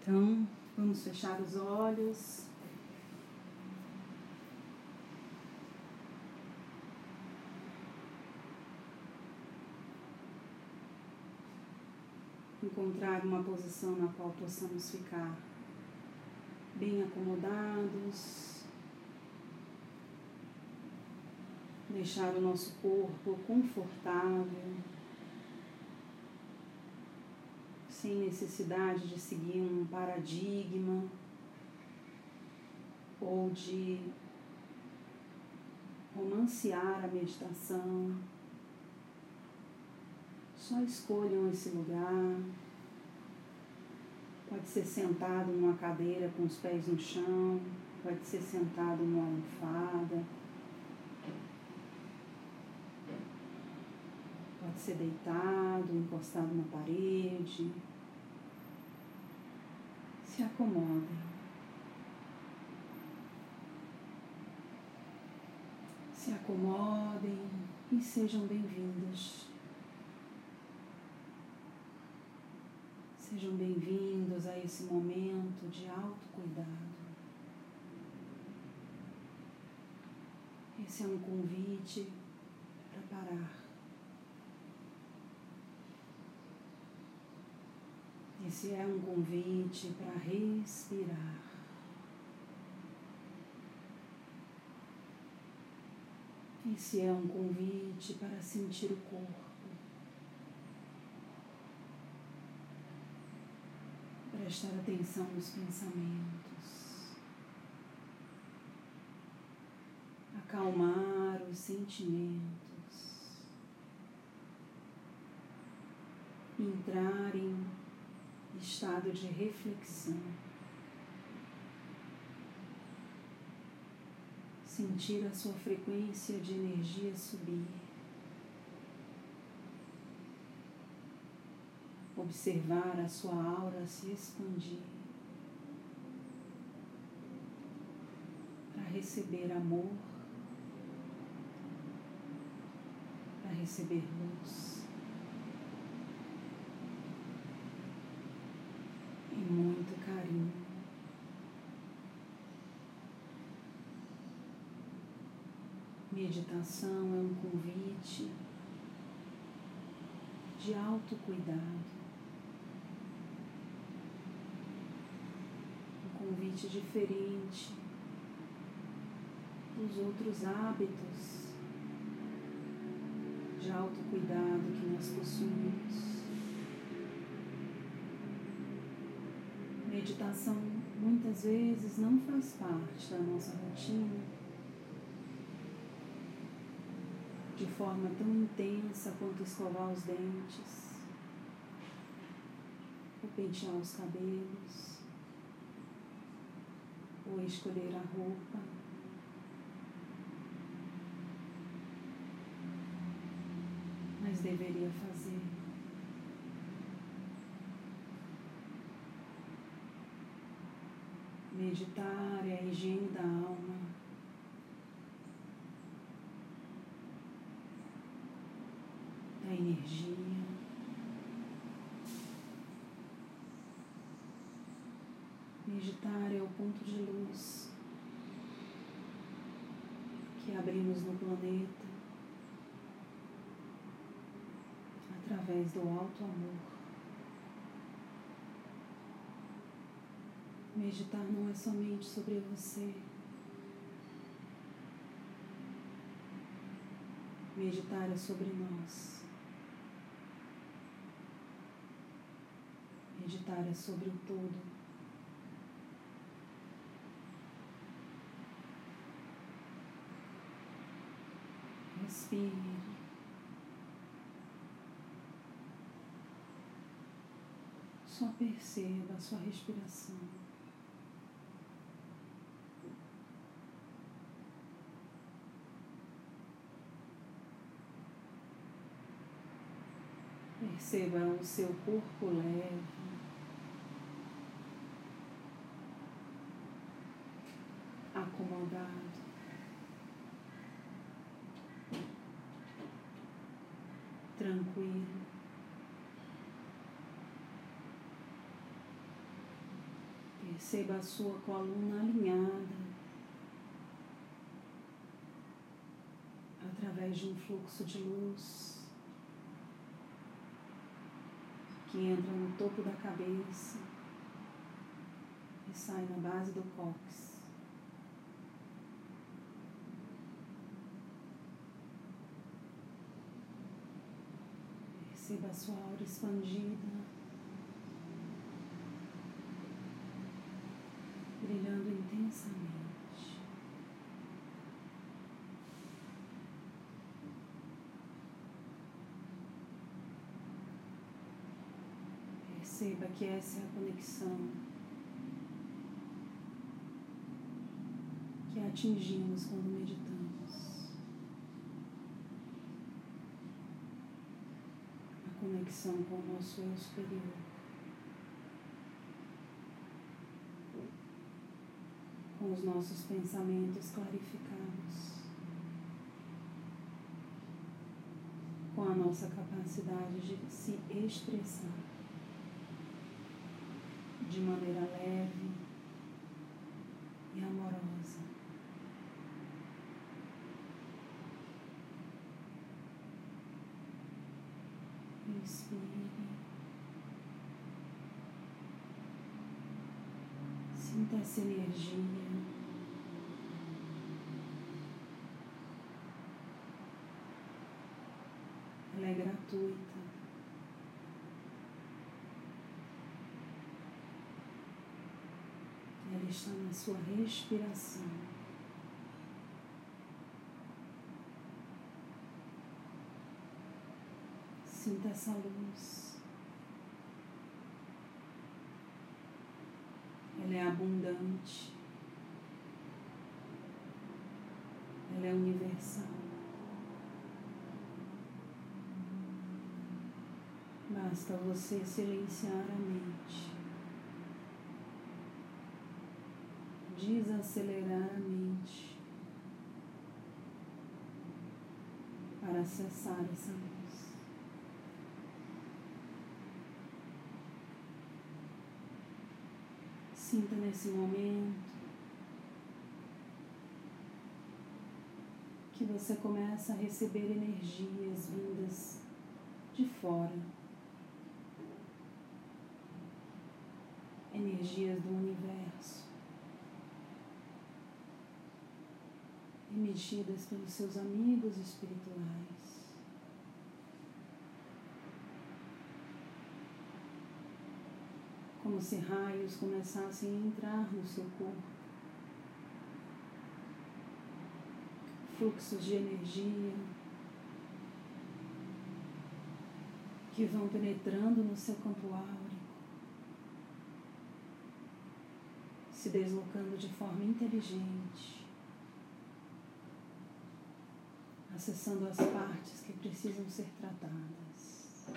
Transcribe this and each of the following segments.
Então, vamos fechar os olhos. Encontrar uma posição na qual possamos ficar bem acomodados, deixar o nosso corpo confortável. Sem necessidade de seguir um paradigma ou de romancear a meditação. Só escolham esse lugar. Pode ser sentado numa cadeira com os pés no chão, pode ser sentado numa almofada. Pode ser deitado, encostado na parede se acomodem. Se acomodem e sejam bem-vindos. Sejam bem-vindos a esse momento de autocuidado. Esse é um convite para parar. Esse é um convite para respirar. Esse é um convite para sentir o corpo. Prestar atenção nos pensamentos. Acalmar os sentimentos. Entrar em estado de reflexão. Sentir a sua frequência de energia subir. Observar a sua aura se expandir. Para receber amor, para receber luz. muito carinho. Meditação é um convite de autocuidado, um convite diferente dos outros hábitos de autocuidado que nós possuímos. Meditação muitas vezes não faz parte da nossa rotina de forma tão intensa quanto escovar os dentes, ou pentear os cabelos, ou escolher a roupa. Mas deveria fazer. Meditar é a higiene da alma. Da energia. Meditar é o ponto de luz que abrimos no planeta através do alto amor. Meditar não é somente sobre você. Meditar é sobre nós. Meditar é sobre o todo. Respire. Só perceba a sua respiração. Perceba o seu corpo leve. Acomodado. Tranquilo. Perceba a sua coluna alinhada através de um fluxo de luz que entra no topo da cabeça e sai na base do cóccix. Perceba a sua aura expandida, brilhando intensamente. Perceba que essa é a conexão que atingimos quando meditamos. A conexão com o nosso eu superior. Com os nossos pensamentos clarificados. Com a nossa capacidade de se expressar de maneira leve e amorosa. Inspire. Sinta essa energia. Ela é gratuita. Ela está na sua respiração. Sinta essa luz. Ela é abundante. Ela é universal. Basta você silenciar a mente. Desacelerar a mente para acessar essa luz. Sinta nesse momento que você começa a receber energias vindas de fora. Energias do universo. Emitidas pelos seus amigos espirituais. Como se raios começassem a entrar no seu corpo. Fluxos de energia que vão penetrando no seu campo áureo, se deslocando de forma inteligente acessando as partes que precisam ser tratadas.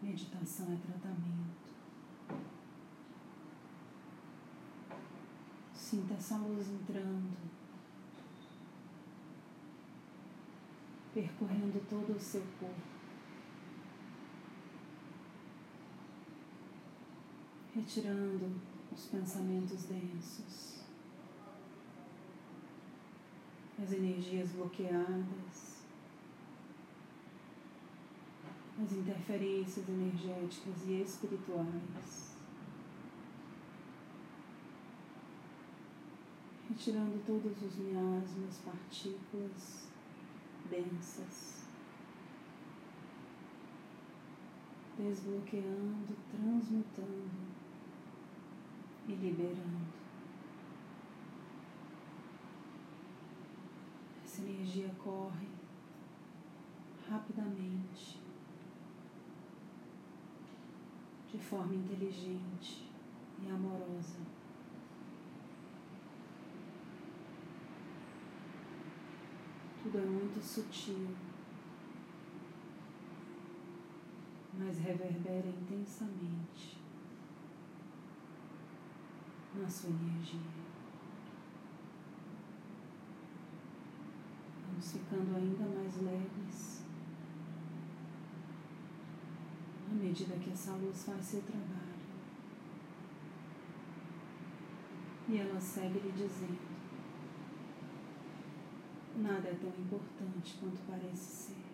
Meditação é tratamento. Sinta essa luz entrando, percorrendo todo o seu corpo. Retirando os pensamentos densos. As energias bloqueadas, as interferências energéticas e espirituais. Retirando todos os miasmas, partículas densas, desbloqueando, transmutando e liberando. essa energia corre rapidamente, de forma inteligente e amorosa. Tudo é muito sutil, mas reverbera intensamente na sua energia. ficando ainda mais leves à medida que essa luz faz seu trabalho. E ela segue lhe dizendo: Nada é tão importante quanto parece ser.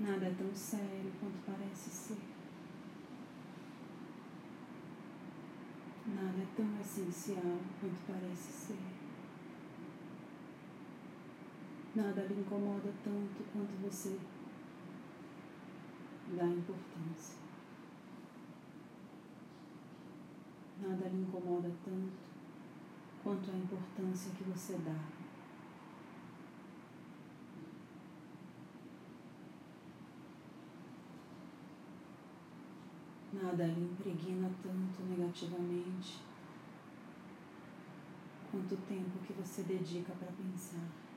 Nada é tão sério quanto parece ser. Nada é tão essencial quanto parece ser. Nada lhe incomoda tanto quanto você dá importância. Nada lhe incomoda tanto quanto a importância que você dá. Nada lhe impregna tanto negativamente quanto o tempo que você dedica para pensar.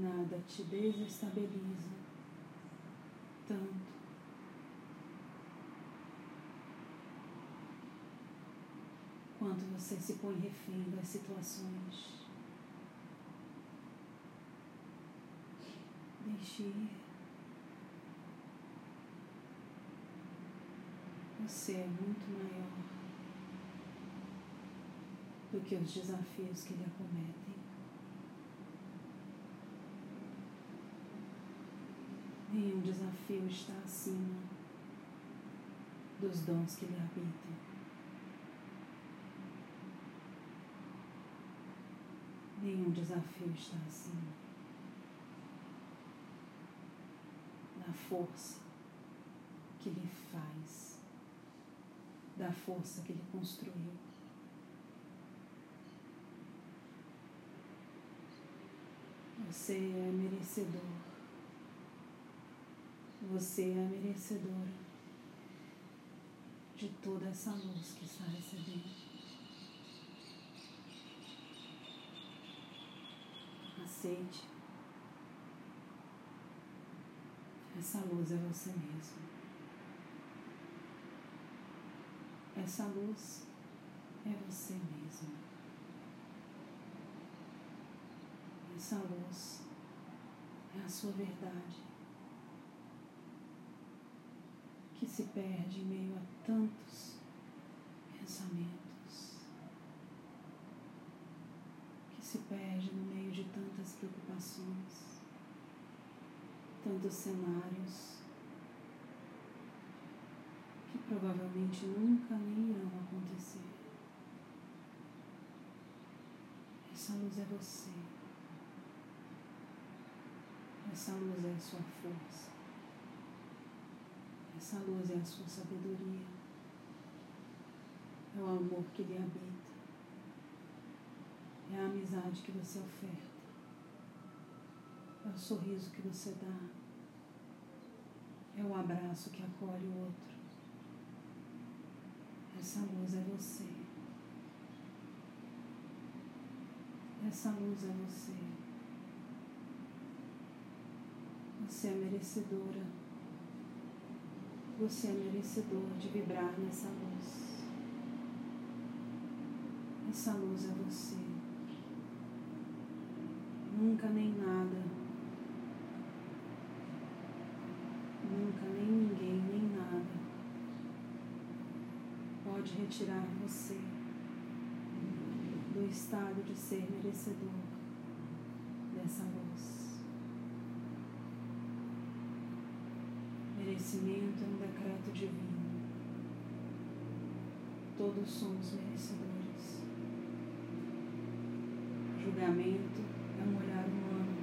Nada te desestabiliza tanto quanto você se põe refém das situações. Deixe ir. Você é muito maior do que os desafios que lhe acometem. Nenhum desafio está acima dos dons que lhe habitam. Nenhum desafio está acima da força que lhe faz, da força que lhe construiu. Você é merecedor. Você é merecedora de toda essa luz que está recebendo. aceite. Essa luz é você mesmo. Essa luz é você mesmo. Essa luz é a sua verdade que se perde em meio a tantos pensamentos. se perde no meio de tantas preocupações, tantos cenários que provavelmente nunca nem irão acontecer. Essa luz é você. Essa luz é a sua força. Essa luz é a sua sabedoria. É o amor que lhe habita. É a amizade que você oferta. É o sorriso que você dá. É o abraço que acolhe o outro. Essa luz é você. Essa luz é você. Você é merecedora. Você é merecedor de vibrar nessa luz. Essa luz é você nunca nem nada, nunca nem ninguém, nem nada pode retirar você do estado de ser merecedor dessa luz. Merecimento é um decreto divino. Todos somos merecedores. Julgamento é um olhar humano.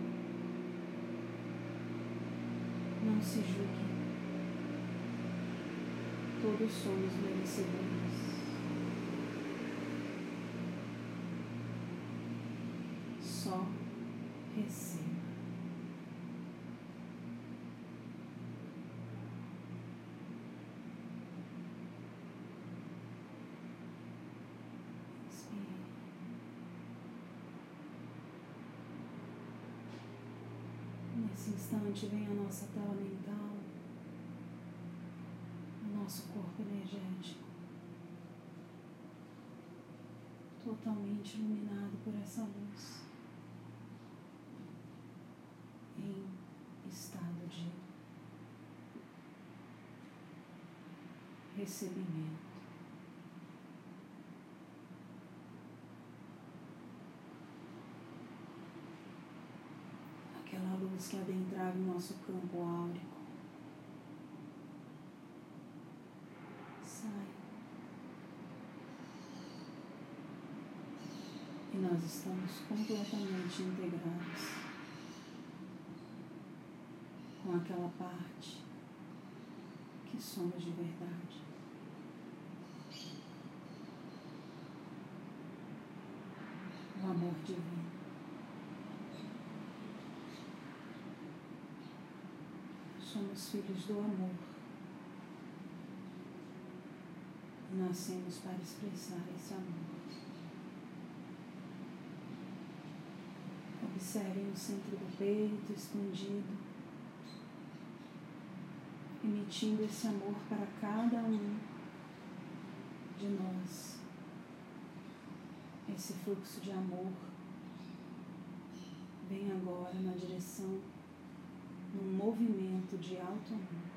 Não se julgue. Todos somos merecedores. instante vem a nossa tela mental, o nosso corpo energético, totalmente iluminado por essa luz, em estado de recebimento. Luz que adentrava o nosso campo áurico. Sai. E nós estamos completamente integrados com aquela parte que somos de verdade. O amor divino. Somos filhos do amor. Nascemos para expressar esse amor. Observem o centro do peito escondido emitindo esse amor para cada um de nós. Esse fluxo de amor vem agora na direção, num movimento de alto amor.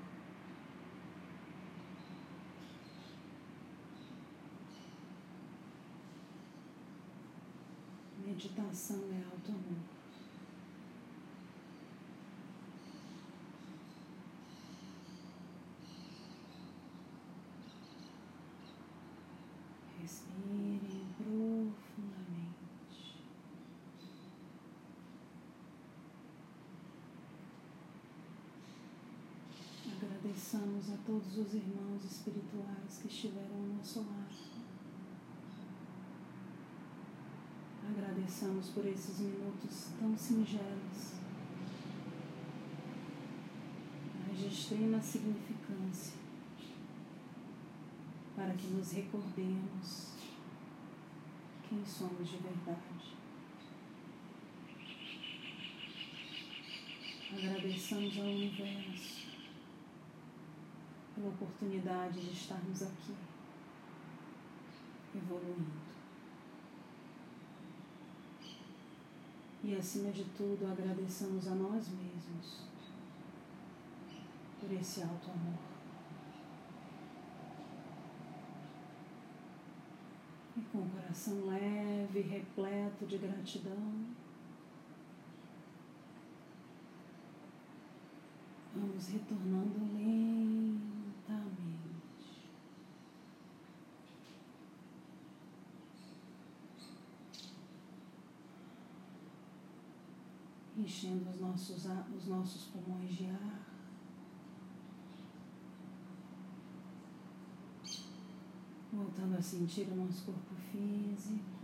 Meditação é alto amor. Agradeçamos a todos os irmãos espirituais que estiveram ao nosso lado. Agradeçamos por esses minutos tão singelos, mas de extrema significância para que nos recordemos quem somos de verdade. Agradeçamos ao universo pela oportunidade de estarmos aqui, evoluindo. E acima de tudo, agradeçamos a nós mesmos por esse alto amor. e com o coração leve, repleto de gratidão. Vamos retornando lentamente. Enchendo os nossos, os nossos pulmões de ar. Voltando a sentir o nosso corpo físico.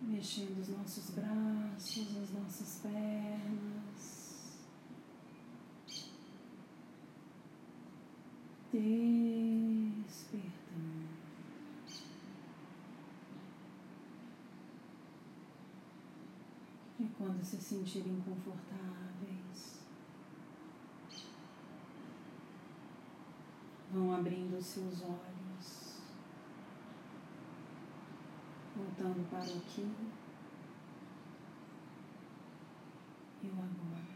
Mexendo os nossos braços, as nossas pernas. Despertando. E quando se sentirem confortáveis, Vão abrindo seus olhos, voltando para aqui e o agora.